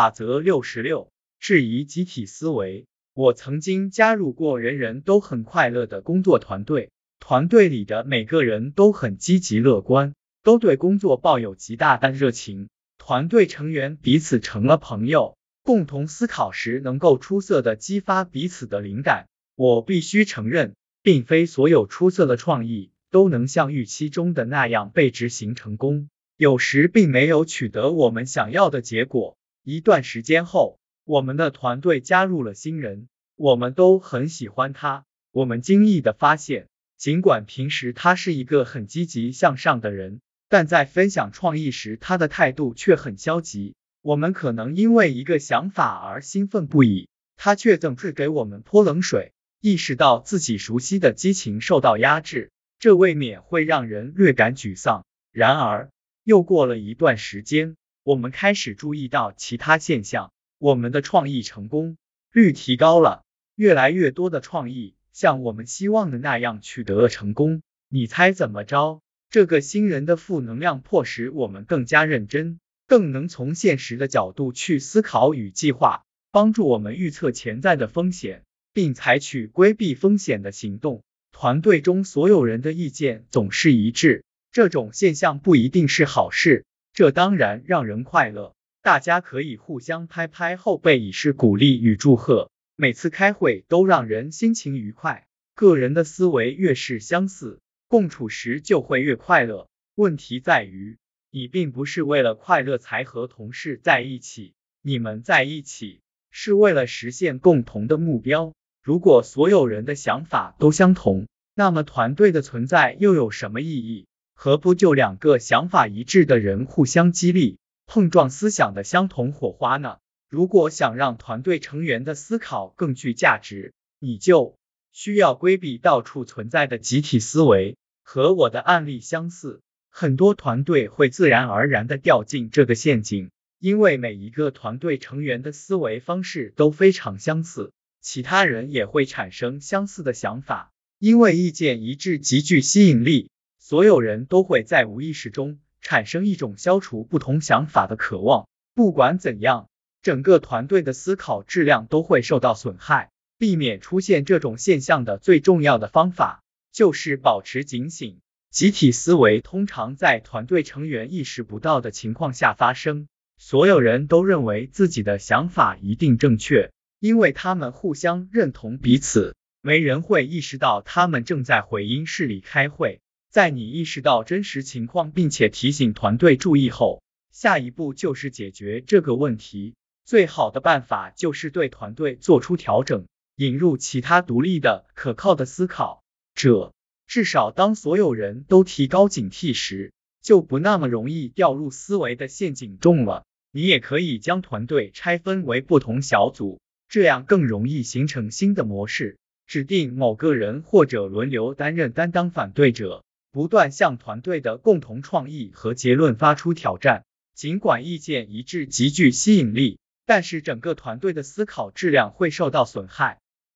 法则六十六，质疑集体思维。我曾经加入过人人都很快乐的工作团队，团队里的每个人都很积极乐观，都对工作抱有极大的热情。团队成员彼此成了朋友，共同思考时能够出色的激发彼此的灵感。我必须承认，并非所有出色的创意都能像预期中的那样被执行成功。有时并没有取得我们想要的结果。一段时间后，我们的团队加入了新人，我们都很喜欢他。我们惊异的发现，尽管平时他是一个很积极向上的人，但在分享创意时，他的态度却很消极。我们可能因为一个想法而兴奋不已，他却总是给我们泼冷水。意识到自己熟悉的激情受到压制，这未免会让人略感沮丧。然而，又过了一段时间，我们开始注意到其他现象，我们的创意成功率提高了，越来越多的创意像我们希望的那样取得了成功。你猜怎么着？这个新人的负能量迫使我们更加认真，更能从现实的角度去思考与计划，帮助我们预测潜在的风险，并采取规避风险的行动。团队中所有人的意见总是一致。这种现象不一定是好事，这当然让人快乐。大家可以互相拍拍后背，以示鼓励与祝贺。每次开会都让人心情愉快。个人的思维越是相似，共处时就会越快乐。问题在于，你并不是为了快乐才和同事在一起，你们在一起是为了实现共同的目标。如果所有人的想法都相同，那么团队的存在又有什么意义？何不就两个想法一致的人互相激励，碰撞思想的相同火花呢？如果想让团队成员的思考更具价值，你就需要规避到处存在的集体思维。和我的案例相似，很多团队会自然而然的掉进这个陷阱，因为每一个团队成员的思维方式都非常相似，其他人也会产生相似的想法，因为意见一致极具吸引力。所有人都会在无意识中产生一种消除不同想法的渴望。不管怎样，整个团队的思考质量都会受到损害。避免出现这种现象的最重要的方法就是保持警醒。集体思维通常在团队成员意识不到的情况下发生。所有人都认为自己的想法一定正确，因为他们互相认同彼此。没人会意识到他们正在回音室里开会。在你意识到真实情况，并且提醒团队注意后，下一步就是解决这个问题。最好的办法就是对团队做出调整，引入其他独立的、可靠的思考者。至少当所有人都提高警惕时，就不那么容易掉入思维的陷阱中了。你也可以将团队拆分为不同小组，这样更容易形成新的模式。指定某个人或者轮流担任担当反对者。不断向团队的共同创意和结论发出挑战，尽管意见一致极具吸引力，但是整个团队的思考质量会受到损害。